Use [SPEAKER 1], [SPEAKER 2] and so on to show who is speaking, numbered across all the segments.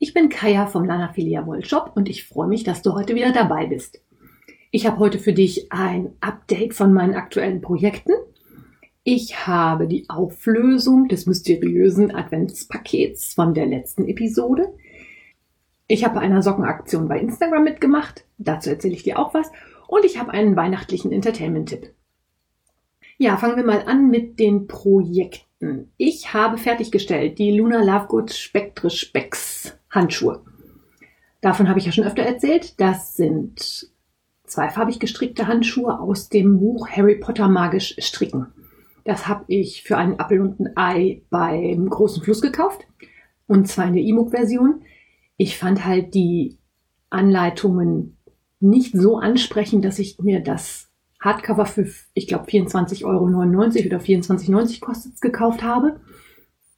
[SPEAKER 1] Ich bin Kaya vom Lana Filia Wollshop und ich freue mich, dass du heute wieder dabei bist. Ich habe heute für dich ein Update von meinen aktuellen Projekten. Ich habe die Auflösung des mysteriösen Adventspakets von der letzten Episode. Ich habe bei einer Sockenaktion bei Instagram mitgemacht. Dazu erzähle ich dir auch was. Und ich habe einen weihnachtlichen Entertainment-Tipp. Ja, fangen wir mal an mit den Projekten. Ich habe fertiggestellt die Luna Lovegood Spectre Specs Handschuhe. Davon habe ich ja schon öfter erzählt. Das sind zweifarbig gestrickte Handschuhe aus dem Buch Harry Potter magisch stricken. Das habe ich für einen Appel und ein Ei beim großen Fluss gekauft. Und zwar in der E-Book-Version. Ich fand halt die Anleitungen nicht so ansprechend, dass ich mir das Hardcover für, ich glaube, 24,99 Euro oder 24,90 Euro kostet gekauft habe.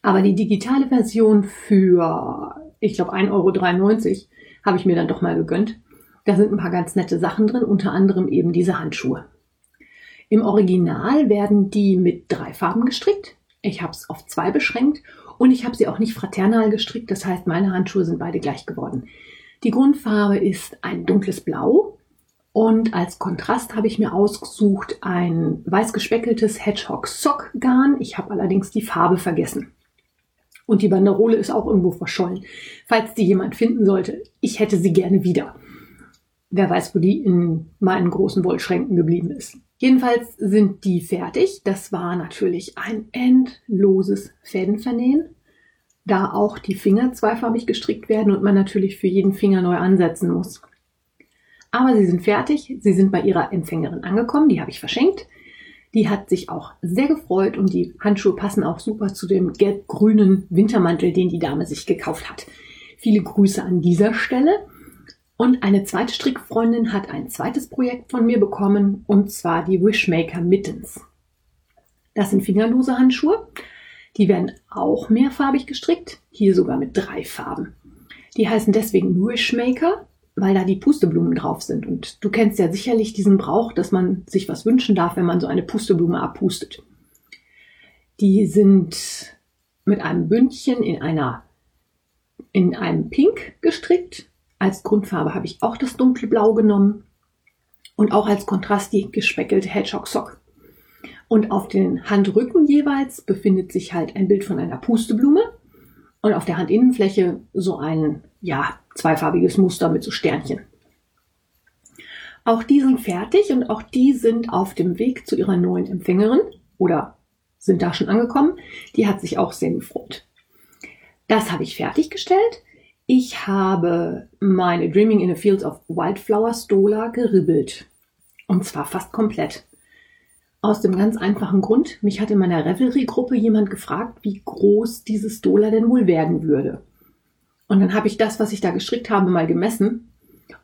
[SPEAKER 1] Aber die digitale Version für, ich glaube, 1,93 Euro habe ich mir dann doch mal gegönnt. Da sind ein paar ganz nette Sachen drin, unter anderem eben diese Handschuhe. Im Original werden die mit drei Farben gestrickt. Ich habe es auf zwei beschränkt und ich habe sie auch nicht fraternal gestrickt. Das heißt, meine Handschuhe sind beide gleich geworden. Die Grundfarbe ist ein dunkles Blau und als Kontrast habe ich mir ausgesucht ein weiß gespeckeltes Hedgehog Sock Garn. Ich habe allerdings die Farbe vergessen. Und die Banderole ist auch irgendwo verschollen. Falls die jemand finden sollte, ich hätte sie gerne wieder. Wer weiß, wo die in meinen großen Wollschränken geblieben ist. Jedenfalls sind die fertig. Das war natürlich ein endloses Fädenvernähen, da auch die Finger zweifarbig gestrickt werden und man natürlich für jeden Finger neu ansetzen muss. Aber sie sind fertig, sie sind bei ihrer Empfängerin angekommen, die habe ich verschenkt. Die hat sich auch sehr gefreut und die Handschuhe passen auch super zu dem gelb-grünen Wintermantel, den die Dame sich gekauft hat. Viele Grüße an dieser Stelle. Und eine zweite Strickfreundin hat ein zweites Projekt von mir bekommen, und zwar die Wishmaker Mittens. Das sind fingerlose Handschuhe. Die werden auch mehrfarbig gestrickt, hier sogar mit drei Farben. Die heißen deswegen Wishmaker, weil da die Pusteblumen drauf sind. Und du kennst ja sicherlich diesen Brauch, dass man sich was wünschen darf, wenn man so eine Pusteblume abpustet. Die sind mit einem Bündchen in einer in einem Pink gestrickt als Grundfarbe habe ich auch das dunkle Blau genommen und auch als Kontrast die gespeckelte Hedgehog Sock. Und auf den Handrücken jeweils befindet sich halt ein Bild von einer Pusteblume und auf der Handinnenfläche so ein, ja, zweifarbiges Muster mit so Sternchen. Auch die sind fertig und auch die sind auf dem Weg zu ihrer neuen Empfängerin oder sind da schon angekommen. Die hat sich auch sehr gefreut. Das habe ich fertiggestellt. Ich habe meine Dreaming in a Field of Wildflower Stola geribbelt. Und zwar fast komplett. Aus dem ganz einfachen Grund, mich hat in meiner Revelry-Gruppe jemand gefragt, wie groß dieses Stola denn wohl werden würde. Und dann habe ich das, was ich da gestrickt habe, mal gemessen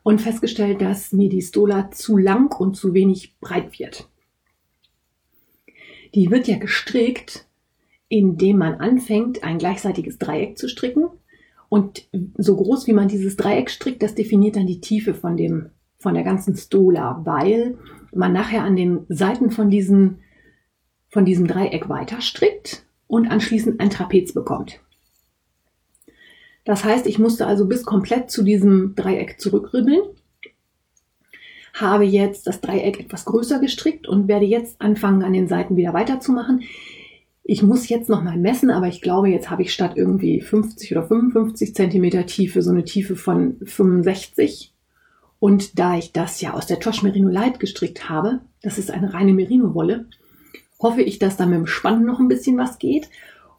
[SPEAKER 1] und festgestellt, dass mir die Stola zu lang und zu wenig breit wird. Die wird ja gestrickt, indem man anfängt, ein gleichseitiges Dreieck zu stricken und so groß wie man dieses Dreieck strickt, das definiert dann die Tiefe von dem, von der ganzen Stola, weil man nachher an den Seiten von diesem, von diesem Dreieck weiter strickt und anschließend ein Trapez bekommt. Das heißt, ich musste also bis komplett zu diesem Dreieck zurückribbeln, habe jetzt das Dreieck etwas größer gestrickt und werde jetzt anfangen, an den Seiten wieder weiterzumachen. Ich muss jetzt noch mal messen, aber ich glaube, jetzt habe ich statt irgendwie 50 oder 55 Zentimeter Tiefe so eine Tiefe von 65. Und da ich das ja aus der Tosh Merino Light gestrickt habe, das ist eine reine Merino-Wolle, hoffe ich, dass da mit dem Spannen noch ein bisschen was geht.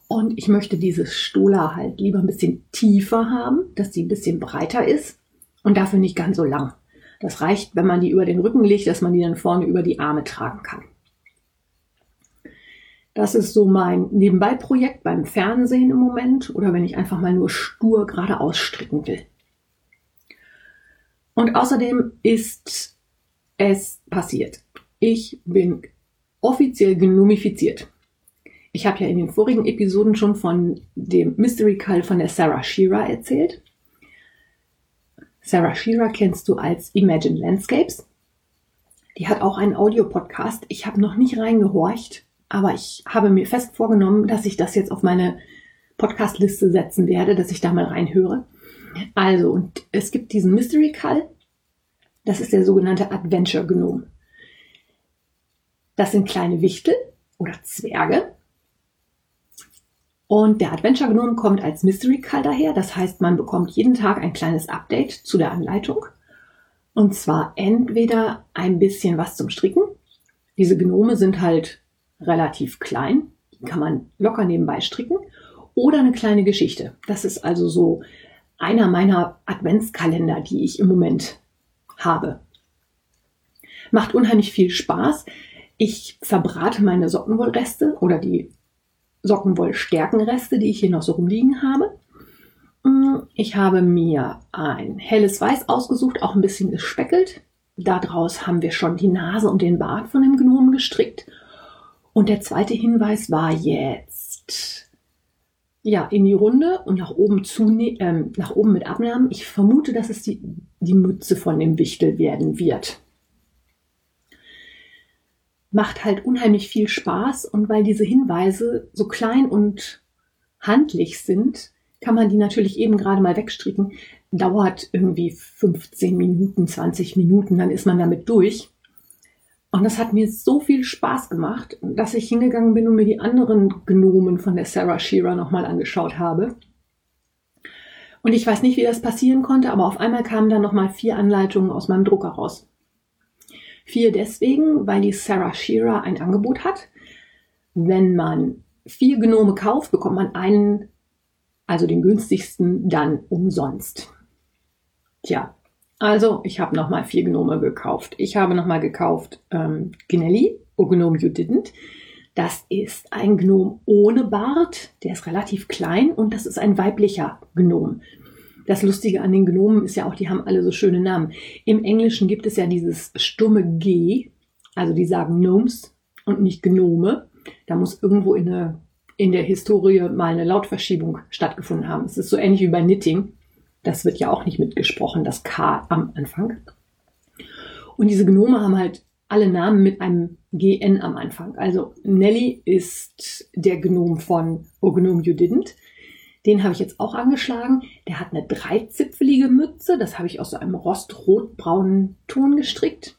[SPEAKER 1] Und ich möchte dieses Stola halt lieber ein bisschen tiefer haben, dass sie ein bisschen breiter ist und dafür nicht ganz so lang. Das reicht, wenn man die über den Rücken legt, dass man die dann vorne über die Arme tragen kann. Das ist so mein Nebenbei-Projekt beim Fernsehen im Moment oder wenn ich einfach mal nur stur geradeaus stricken will. Und außerdem ist es passiert. Ich bin offiziell genomifiziert. Ich habe ja in den vorigen Episoden schon von dem Mystery Call von der Sarah Shearer erzählt. Sarah Shearer kennst du als Imagine Landscapes. Die hat auch einen Audiopodcast. Ich habe noch nicht reingehorcht, aber ich habe mir fest vorgenommen, dass ich das jetzt auf meine Podcast-Liste setzen werde, dass ich da mal reinhöre. Also, und es gibt diesen Mystery Call. Das ist der sogenannte Adventure Gnome. Das sind kleine Wichtel oder Zwerge. Und der Adventure Gnome kommt als Mystery Call daher. Das heißt, man bekommt jeden Tag ein kleines Update zu der Anleitung. Und zwar entweder ein bisschen was zum Stricken. Diese Gnome sind halt relativ klein. Die kann man locker nebenbei stricken. Oder eine kleine Geschichte. Das ist also so einer meiner Adventskalender, die ich im Moment habe. Macht unheimlich viel Spaß. Ich verbrate meine Sockenwollreste oder die Sockenwollstärkenreste, die ich hier noch so rumliegen habe. Mm, ich habe mir ein helles Weiß ausgesucht, auch ein bisschen gespeckelt. Daraus haben wir schon die Nase und den Bart von dem Gnomen gestrickt. Und der zweite Hinweis war jetzt ja in die Runde und nach oben zu äh, nach oben mit Abnahmen. Ich vermute, dass es die, die Mütze von dem Wichtel werden wird. Macht halt unheimlich viel Spaß und weil diese Hinweise so klein und handlich sind, kann man die natürlich eben gerade mal wegstricken. Dauert irgendwie 15 Minuten, 20 Minuten, dann ist man damit durch. Und das hat mir so viel Spaß gemacht, dass ich hingegangen bin und mir die anderen Gnomen von der Sarah Shearer nochmal angeschaut habe. Und ich weiß nicht, wie das passieren konnte, aber auf einmal kamen dann nochmal vier Anleitungen aus meinem Drucker raus. Vier deswegen, weil die Sarah Shearer ein Angebot hat. Wenn man vier Gnome kauft, bekommt man einen also den günstigsten, dann umsonst. Tja, also ich habe nochmal vier Gnome gekauft. Ich habe nochmal gekauft ähm, Gnelli, O Gnome You Didn't. Das ist ein Gnom ohne Bart, der ist relativ klein und das ist ein weiblicher Gnom. Das Lustige an den Gnomen ist ja auch, die haben alle so schöne Namen. Im Englischen gibt es ja dieses stumme G, also die sagen Gnomes und nicht Gnome. Da muss irgendwo in eine in der Historie mal eine Lautverschiebung stattgefunden haben. Es ist so ähnlich wie bei Knitting. Das wird ja auch nicht mitgesprochen, das K am Anfang. Und diese Gnome haben halt alle Namen mit einem GN am Anfang. Also Nelly ist der Gnom von O Gnome You Didn't. Den habe ich jetzt auch angeschlagen. Der hat eine dreizipfelige Mütze. Das habe ich aus so einem rostrotbraunen Ton gestrickt.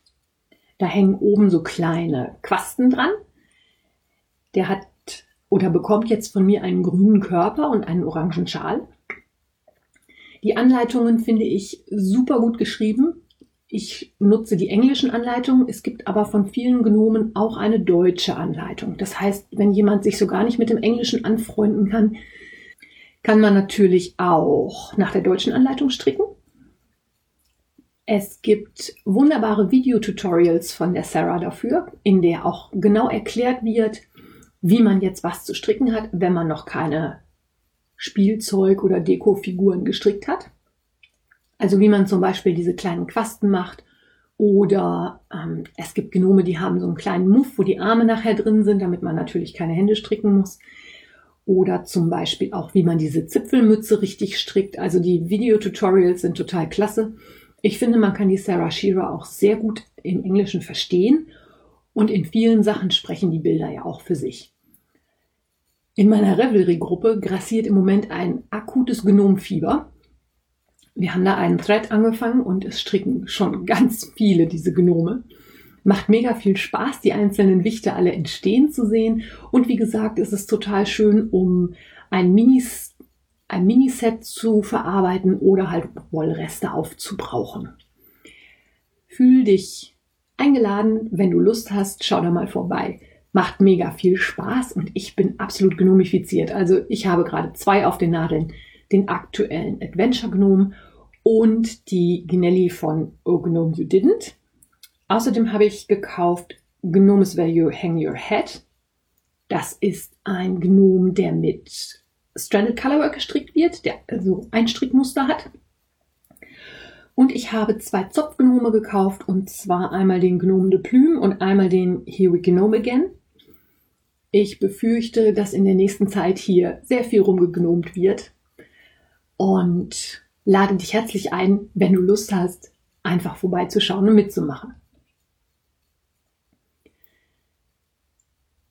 [SPEAKER 1] Da hängen oben so kleine Quasten dran. Der hat oder bekommt jetzt von mir einen grünen Körper und einen orangen Schal. Die Anleitungen finde ich super gut geschrieben. Ich nutze die englischen Anleitungen. Es gibt aber von vielen Gnomen auch eine deutsche Anleitung. Das heißt, wenn jemand sich so gar nicht mit dem Englischen anfreunden kann, kann man natürlich auch nach der deutschen Anleitung stricken. Es gibt wunderbare Videotutorials von der Sarah dafür, in der auch genau erklärt wird, wie man jetzt was zu stricken hat, wenn man noch keine Spielzeug- oder Dekofiguren gestrickt hat. Also wie man zum Beispiel diese kleinen Quasten macht oder ähm, es gibt Genome, die haben so einen kleinen Muff, wo die Arme nachher drin sind, damit man natürlich keine Hände stricken muss. Oder zum Beispiel auch, wie man diese Zipfelmütze richtig strickt. Also die Videotutorials sind total klasse. Ich finde, man kann die Sarah Shearer auch sehr gut im Englischen verstehen und in vielen Sachen sprechen die Bilder ja auch für sich. In meiner Revelry-Gruppe grassiert im Moment ein akutes Gnomfieber. Wir haben da einen Thread angefangen und es stricken schon ganz viele diese Gnome. Macht mega viel Spaß, die einzelnen Wichte alle entstehen zu sehen. Und wie gesagt, ist es total schön, um ein Minis, ein Miniset zu verarbeiten oder halt Wollreste aufzubrauchen. Fühl dich eingeladen. Wenn du Lust hast, schau da mal vorbei. Macht mega viel Spaß und ich bin absolut gnomifiziert. Also ich habe gerade zwei auf den Nadeln. Den aktuellen Adventure Gnome und die Gnelli von Oh Gnome You Didn't. Außerdem habe ich gekauft Gnomes Value Hang Your Head. Das ist ein Gnome, der mit Stranded Colorwork gestrickt wird, der also ein Strickmuster hat. Und ich habe zwei Zopfgnome gekauft und zwar einmal den Gnome de Plume und einmal den Here We Gnome Again. Ich befürchte, dass in der nächsten Zeit hier sehr viel rumgegnomt wird und lade dich herzlich ein, wenn du Lust hast, einfach vorbeizuschauen und mitzumachen.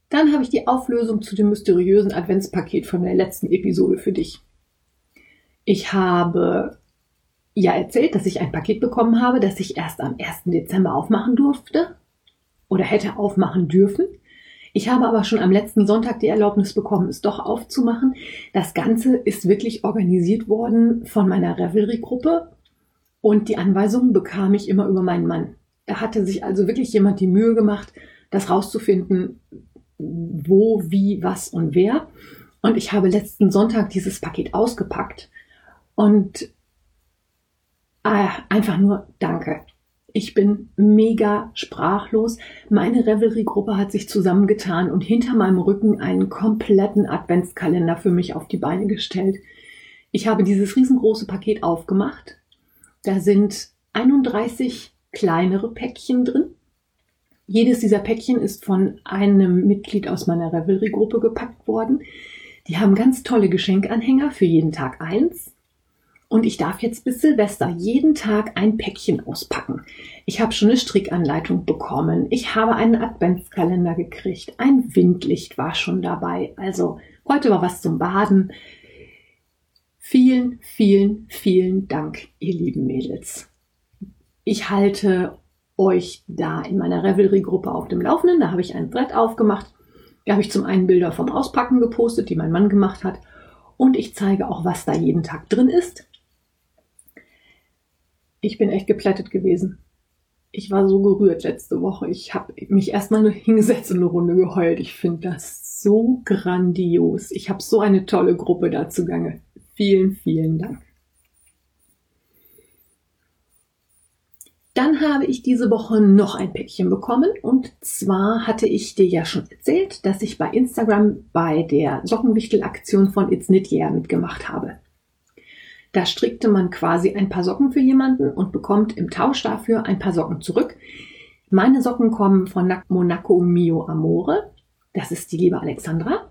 [SPEAKER 1] Dann habe ich die Auflösung zu dem mysteriösen Adventspaket von der letzten Episode für dich. Ich habe ja erzählt, dass ich ein Paket bekommen habe, das ich erst am 1. Dezember aufmachen durfte oder hätte aufmachen dürfen. Ich habe aber schon am letzten Sonntag die Erlaubnis bekommen, es doch aufzumachen. Das Ganze ist wirklich organisiert worden von meiner Revelry-Gruppe und die Anweisungen bekam ich immer über meinen Mann. Da hatte sich also wirklich jemand die Mühe gemacht, das rauszufinden, wo, wie, was und wer. Und ich habe letzten Sonntag dieses Paket ausgepackt und äh, einfach nur Danke. Ich bin mega sprachlos. Meine Revelry-Gruppe hat sich zusammengetan und hinter meinem Rücken einen kompletten Adventskalender für mich auf die Beine gestellt. Ich habe dieses riesengroße Paket aufgemacht. Da sind 31 kleinere Päckchen drin. Jedes dieser Päckchen ist von einem Mitglied aus meiner Revelry-Gruppe gepackt worden. Die haben ganz tolle Geschenkanhänger für jeden Tag eins. Und ich darf jetzt bis Silvester jeden Tag ein Päckchen auspacken. Ich habe schon eine Strickanleitung bekommen. Ich habe einen Adventskalender gekriegt. Ein Windlicht war schon dabei. Also heute war was zum Baden. Vielen, vielen, vielen Dank, ihr lieben Mädels. Ich halte euch da in meiner Revelry-Gruppe auf dem Laufenden. Da habe ich ein Brett aufgemacht. Da habe ich zum einen Bilder vom Auspacken gepostet, die mein Mann gemacht hat. Und ich zeige auch, was da jeden Tag drin ist. Ich bin echt geplättet gewesen. Ich war so gerührt letzte Woche. Ich habe mich erstmal nur hingesetzt und eine Runde geheult. Ich finde das so grandios. Ich habe so eine tolle Gruppe da zugange. Vielen, vielen Dank. Dann habe ich diese Woche noch ein Päckchen bekommen und zwar hatte ich dir ja schon erzählt, dass ich bei Instagram bei der Sockenwichtelaktion von It's Knit Yeah mitgemacht habe. Da strickte man quasi ein paar Socken für jemanden und bekommt im Tausch dafür ein paar Socken zurück. Meine Socken kommen von Monaco Mio Amore. Das ist die liebe Alexandra.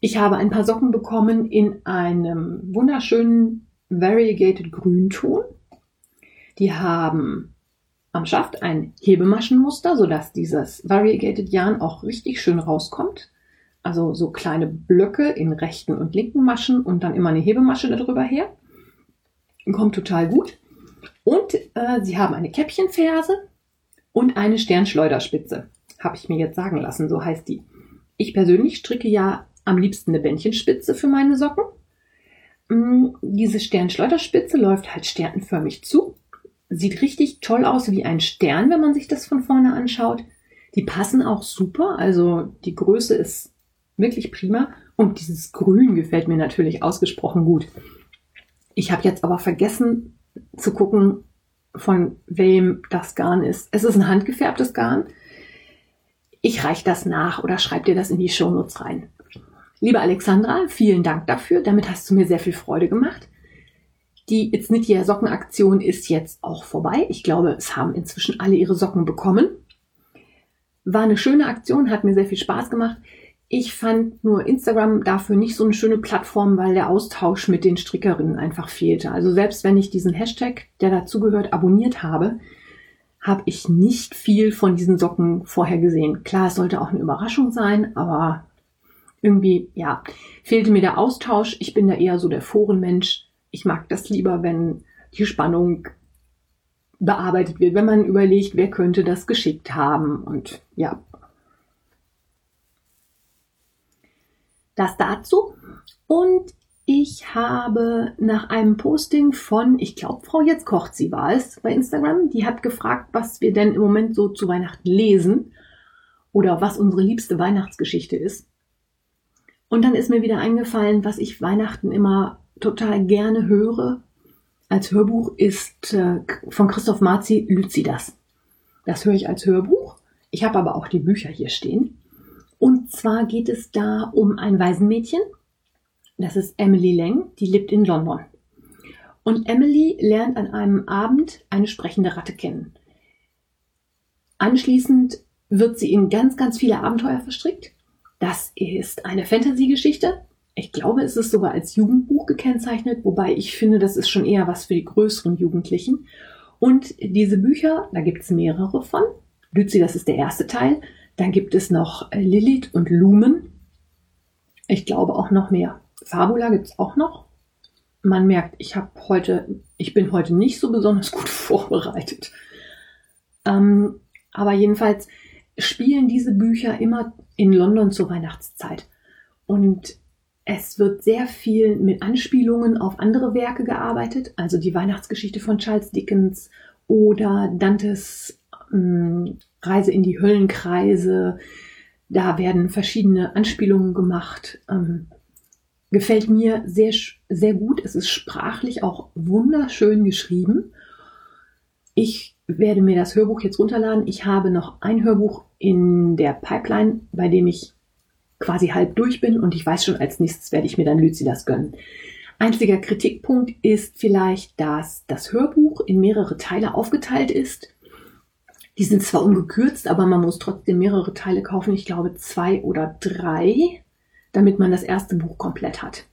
[SPEAKER 1] Ich habe ein paar Socken bekommen in einem wunderschönen Variegated Grünton. Die haben am Schaft ein Hebemaschenmuster, sodass dieses Variegated Yarn auch richtig schön rauskommt. Also so kleine Blöcke in rechten und linken Maschen und dann immer eine Hebemasche darüber her. Kommt total gut. Und äh, sie haben eine Käppchenferse und eine Sternschleuderspitze. Habe ich mir jetzt sagen lassen, so heißt die. Ich persönlich stricke ja am liebsten eine Bändchenspitze für meine Socken. Mm, diese Sternschleuderspitze läuft halt sternenförmig zu Sieht richtig toll aus wie ein Stern, wenn man sich das von vorne anschaut. Die passen auch super, also die Größe ist wirklich prima und dieses Grün gefällt mir natürlich ausgesprochen gut. Ich habe jetzt aber vergessen zu gucken, von wem das Garn ist. Es ist ein handgefärbtes Garn. Ich reiche das nach oder schreibe dir das in die Shownotes rein. Liebe Alexandra, vielen Dank dafür. Damit hast du mir sehr viel Freude gemacht. Die It's Knit Your Sockenaktion ist jetzt auch vorbei. Ich glaube, es haben inzwischen alle ihre Socken bekommen. War eine schöne Aktion, hat mir sehr viel Spaß gemacht. Ich fand nur Instagram dafür nicht so eine schöne Plattform, weil der Austausch mit den Strickerinnen einfach fehlte. Also selbst wenn ich diesen Hashtag, der dazugehört, abonniert habe, habe ich nicht viel von diesen Socken vorher gesehen. Klar, es sollte auch eine Überraschung sein, aber irgendwie, ja, fehlte mir der Austausch. Ich bin da eher so der Forenmensch ich mag das lieber, wenn die Spannung bearbeitet wird, wenn man überlegt, wer könnte das geschickt haben und ja. Das dazu. Und ich habe nach einem Posting von, ich glaube, Frau Jetzt kocht sie war es bei Instagram, die hat gefragt, was wir denn im Moment so zu Weihnachten lesen oder was unsere liebste Weihnachtsgeschichte ist. Und dann ist mir wieder eingefallen, was ich Weihnachten immer total gerne höre als Hörbuch ist äh, von Christoph Marzi Lucidas. Das höre ich als Hörbuch. Ich habe aber auch die Bücher hier stehen. Und zwar geht es da um ein Waisenmädchen. Das ist Emily Lang, die lebt in London. Und Emily lernt an einem Abend eine sprechende Ratte kennen. Anschließend wird sie in ganz, ganz viele Abenteuer verstrickt. Das ist eine Fantasy-Geschichte. Ich glaube, es ist sogar als Jugendbuch gekennzeichnet, wobei ich finde, das ist schon eher was für die größeren Jugendlichen. Und diese Bücher, da gibt es mehrere von. Lützi, das ist der erste Teil. Dann gibt es noch Lilith und Lumen. Ich glaube auch noch mehr. Fabula gibt es auch noch. Man merkt, ich habe heute, ich bin heute nicht so besonders gut vorbereitet. Ähm, aber jedenfalls spielen diese Bücher immer in London zur Weihnachtszeit. Und es wird sehr viel mit Anspielungen auf andere Werke gearbeitet, also die Weihnachtsgeschichte von Charles Dickens oder Dantes ähm, Reise in die Höllenkreise. Da werden verschiedene Anspielungen gemacht. Ähm, gefällt mir sehr, sehr gut. Es ist sprachlich auch wunderschön geschrieben. Ich werde mir das Hörbuch jetzt runterladen. Ich habe noch ein Hörbuch in der Pipeline, bei dem ich quasi halb durch bin und ich weiß schon, als nächstes werde ich mir dann Lucidas gönnen. Einziger Kritikpunkt ist vielleicht, dass das Hörbuch in mehrere Teile aufgeteilt ist. Die sind zwar ungekürzt, aber man muss trotzdem mehrere Teile kaufen. Ich glaube zwei oder drei, damit man das erste Buch komplett hat.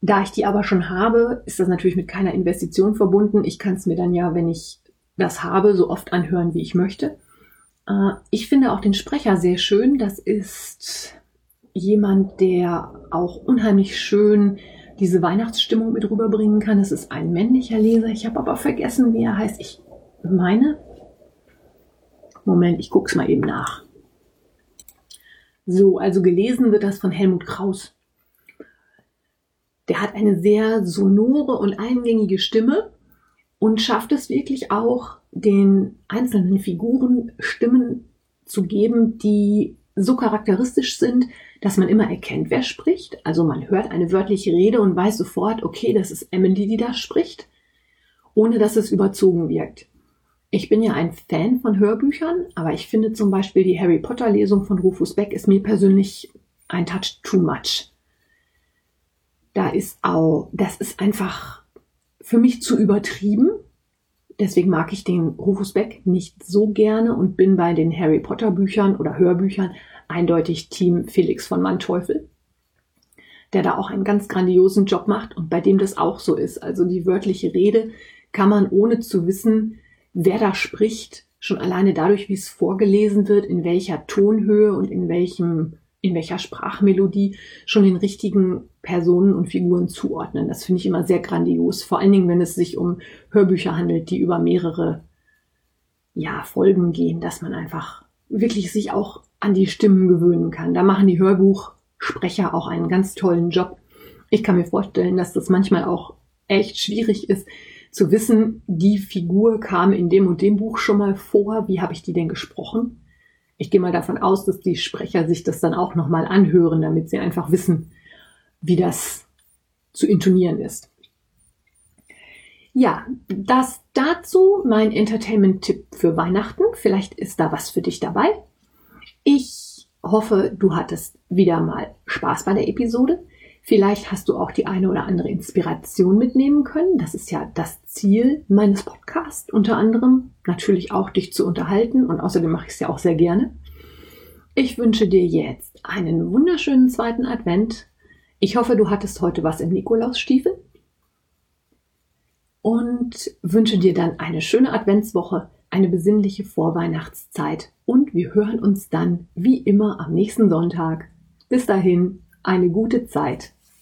[SPEAKER 1] Da ich die aber schon habe, ist das natürlich mit keiner Investition verbunden. Ich kann es mir dann ja, wenn ich das habe, so oft anhören, wie ich möchte. Äh, ich finde auch den Sprecher sehr schön. Das ist jemand, der auch unheimlich schön diese Weihnachtsstimmung mit rüberbringen kann. Es ist ein männlicher Leser. Ich habe aber vergessen, wie er heißt. Ich meine. Moment, ich gucke es mal eben nach. So, also gelesen wird das von Helmut Kraus. Der hat eine sehr sonore und eingängige Stimme und schafft es wirklich auch, den einzelnen Figuren Stimmen zu geben, die so charakteristisch sind, dass man immer erkennt, wer spricht. Also man hört eine wörtliche Rede und weiß sofort, okay, das ist Emily, die da spricht, ohne dass es überzogen wirkt. Ich bin ja ein Fan von Hörbüchern, aber ich finde zum Beispiel die Harry Potter Lesung von Rufus Beck ist mir persönlich ein Touch too much. Da ist auch, das ist einfach für mich zu übertrieben. Deswegen mag ich den Rufus Beck nicht so gerne und bin bei den Harry Potter Büchern oder Hörbüchern eindeutig Team Felix von Manteuffel, der da auch einen ganz grandiosen Job macht und bei dem das auch so ist. Also die wörtliche Rede kann man ohne zu wissen, wer da spricht, schon alleine dadurch, wie es vorgelesen wird, in welcher Tonhöhe und in welchem, in welcher Sprachmelodie schon den richtigen Personen und Figuren zuordnen. Das finde ich immer sehr grandios. Vor allen Dingen, wenn es sich um Hörbücher handelt, die über mehrere ja, Folgen gehen, dass man einfach wirklich sich auch an die Stimmen gewöhnen kann. Da machen die Hörbuchsprecher auch einen ganz tollen Job. Ich kann mir vorstellen, dass das manchmal auch echt schwierig ist, zu wissen, die Figur kam in dem und dem Buch schon mal vor, wie habe ich die denn gesprochen? Ich gehe mal davon aus, dass die Sprecher sich das dann auch nochmal anhören, damit sie einfach wissen, wie das zu intonieren ist. Ja, das dazu mein Entertainment-Tipp für Weihnachten. Vielleicht ist da was für dich dabei. Ich hoffe, du hattest wieder mal Spaß bei der Episode. Vielleicht hast du auch die eine oder andere Inspiration mitnehmen können. Das ist ja das Ziel meines Podcasts. Unter anderem natürlich auch dich zu unterhalten und außerdem mache ich es ja auch sehr gerne. Ich wünsche dir jetzt einen wunderschönen zweiten Advent. Ich hoffe, du hattest heute was im Nikolausstiefel und wünsche dir dann eine schöne Adventswoche, eine besinnliche Vorweihnachtszeit und wir hören uns dann wie immer am nächsten Sonntag. Bis dahin, eine gute Zeit.